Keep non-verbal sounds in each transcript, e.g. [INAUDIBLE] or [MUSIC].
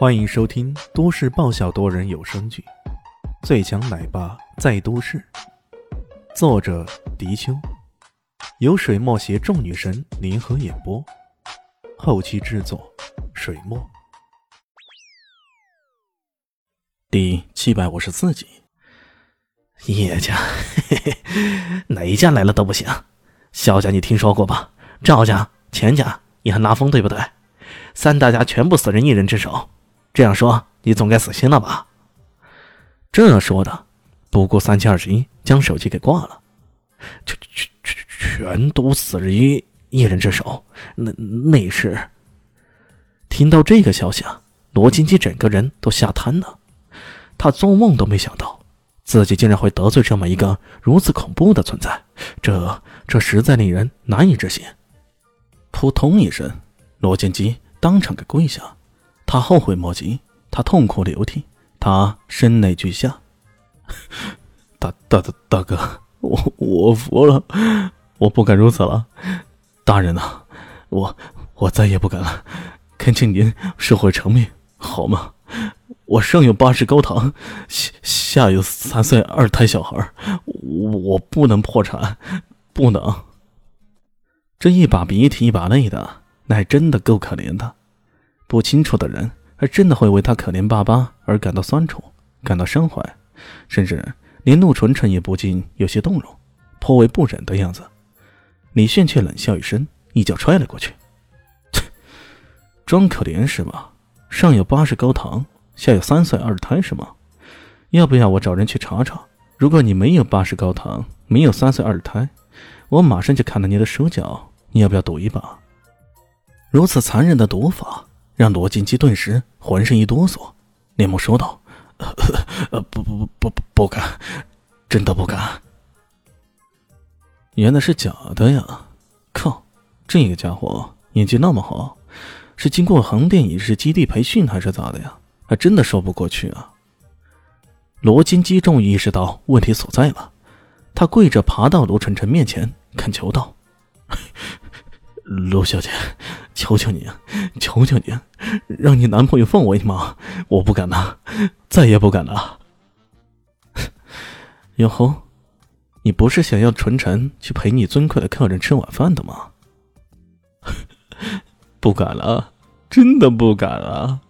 欢迎收听都市爆笑多人有声剧《最强奶爸在都市》，作者：迪秋，由水墨携众女神联合演播，后期制作：水墨。第七百五十四集，叶家，嘿嘿，哪家来了都不行。萧家你听说过吧？赵家、钱家也很拉风，对不对？三大家全部死人一人之手。这样说，你总该死心了吧？这说的，不顾三七二十一，将手机给挂了。全全全全都死于一人之手，那那是……听到这个消息啊，罗金基整个人都吓瘫了。他做梦都没想到，自己竟然会得罪这么一个如此恐怖的存在，这这实在令人难以置信。扑通一声，罗金基当场给跪下。他后悔莫及，他痛哭流涕，他声泪俱下。[LAUGHS] 大大大大哥，我我服了，我不敢如此了。大人呐，我我再也不敢了，恳请您收回成命，好吗？我上有八十高堂，下下有三岁二胎小孩，我我不能破产，不能。这一把鼻涕一把泪的，那真的够可怜的。不清楚的人，还真的会为他可怜巴巴而感到酸楚，感到伤怀，甚至连陆纯纯也不禁有些动容，颇为不忍的样子。李炫却冷笑一声，一脚踹了过去：“，[SIGHS] 装可怜是吗？上有八十高堂，下有三岁二胎是吗？要不要我找人去查查？如果你没有八十高堂，没有三岁二胎，我马上就砍了你的手脚。你要不要赌一把？如此残忍的赌法！”让罗金基顿时浑身一哆嗦，连忙说道：“呃，不不不不不敢，真的不敢。原来是假的呀！靠，这个家伙演技那么好，是经过横店影视基地培训还是咋的呀？还真的说不过去啊！”罗金基终于意识到问题所在了，他跪着爬到罗晨晨面前，恳求道。[LAUGHS] 陆小姐，求求你，求求你，让你男朋友放我一马！我不敢呐，再也不敢了。[LAUGHS] 哟吼，你不是想要纯纯去陪你尊贵的客人吃晚饭的吗？[LAUGHS] 不敢了，真的不敢了。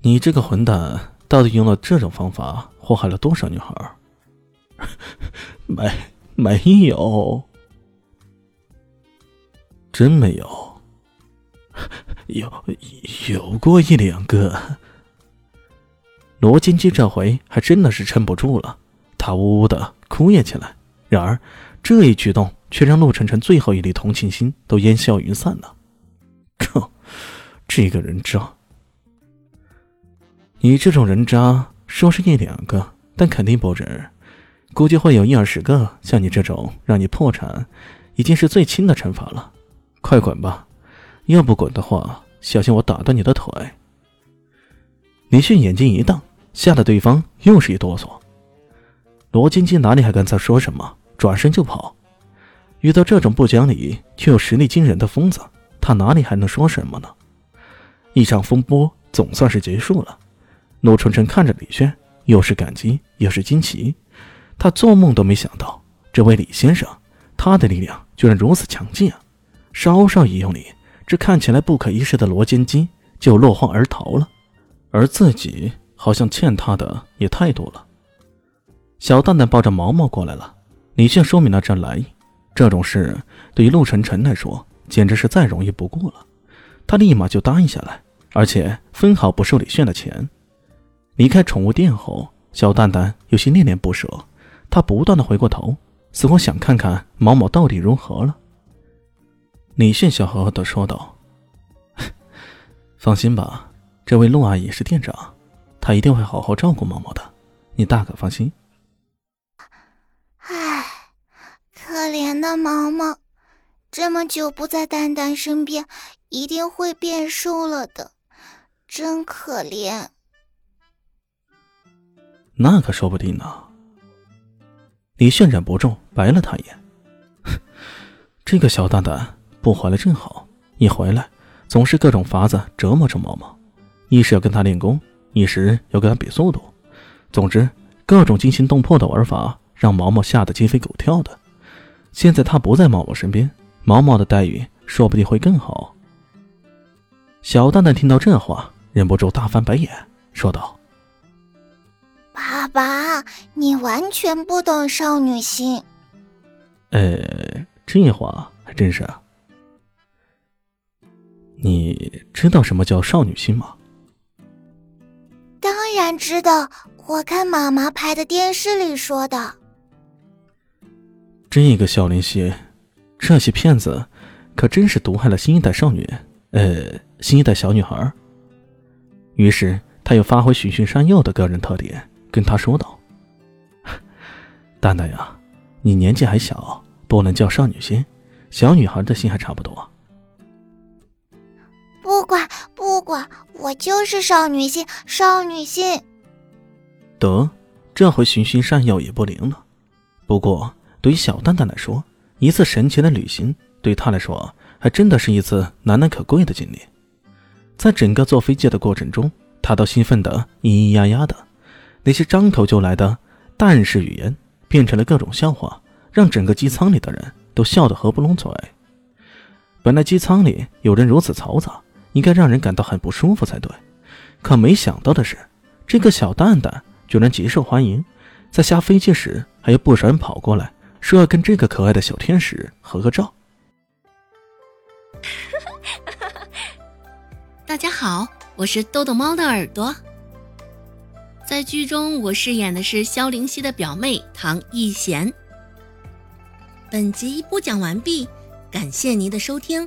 你这个混蛋，到底用了这种方法祸害了多少女孩？[LAUGHS] 没，没有。真没有，有有过一两个。罗金基这回还真的是撑不住了，他呜呜的哭咽起来。然而这一举动却让陆晨晨最后一粒同情心都烟消云散了。靠，这个人渣！你这种人渣，说是一两个，但肯定不止，估计会有一二十个。像你这种让你破产，已经是最轻的惩罚了。快滚吧！要不滚的话，小心我打断你的腿。李迅眼睛一瞪，吓得对方又是一哆嗦。罗晶晶哪里还敢再说什么，转身就跑。遇到这种不讲理却又实力惊人的疯子，他哪里还能说什么呢？一场风波总算是结束了。陆春春看着李炫，又是感激又是惊奇。他做梦都没想到，这位李先生，他的力量居然如此强劲啊！稍稍一用力，这看起来不可一世的罗金基就落荒而逃了，而自己好像欠他的也太多了。小蛋蛋抱着毛毛过来了，李炫说明了这来意。这种事对于陆晨晨来说简直是再容易不过了，他立马就答应下来，而且分毫不收李炫的钱。离开宠物店后，小蛋蛋有些恋恋不舍，他不断的回过头，似乎想看看毛毛到底如何了。李迅笑呵呵的说道：“ [LAUGHS] 放心吧，这位陆阿姨是店长，她一定会好好照顾毛毛的，你大可放心。”唉，可怜的毛毛，这么久不在蛋蛋身边，一定会变瘦了的，真可怜。那可说不定呢。李炫忍不住白了他一眼：“ [LAUGHS] 这个小蛋蛋。”不回来正好，一回来，总是各种法子折磨着毛毛，一是要跟他练功，一时要跟他比速度。总之，各种惊心动魄的玩法让毛毛吓得鸡飞狗跳的。现在他不在毛毛身边，毛毛的待遇说不定会更好。小蛋蛋听到这话，忍不住大翻白眼，说道：“爸爸，你完全不懂少女心。”呃，这话还真是啊。你知道什么叫少女心吗？当然知道，我看妈妈拍的电视里说的。这个小林夕，这些骗子可真是毒害了新一代少女，呃，新一代小女孩。于是他又发挥循循善诱的个人特点，跟他说道：“蛋蛋呀，你年纪还小，不能叫少女心，小女孩的心还差不多。”我就是少女心，少女心。得，这回循循善诱也不灵了。不过对于小蛋蛋来说，一次神奇的旅行对他来说还真的是一次难能可贵的经历。在整个坐飞机的过程中，他都兴奋得咿咿呀呀的，那些张口就来的蛋式语言变成了各种笑话，让整个机舱里的人都笑得合不拢嘴。本来机舱里有人如此嘈杂。应该让人感到很不舒服才对，可没想到的是，这个小蛋蛋居然极受欢迎，在下飞机时还有不少人跑过来，说要跟这个可爱的小天使合个照。[LAUGHS] 大家好，我是豆豆猫的耳朵。在剧中，我饰演的是萧灵溪的表妹唐艺贤。本集播讲完毕，感谢您的收听。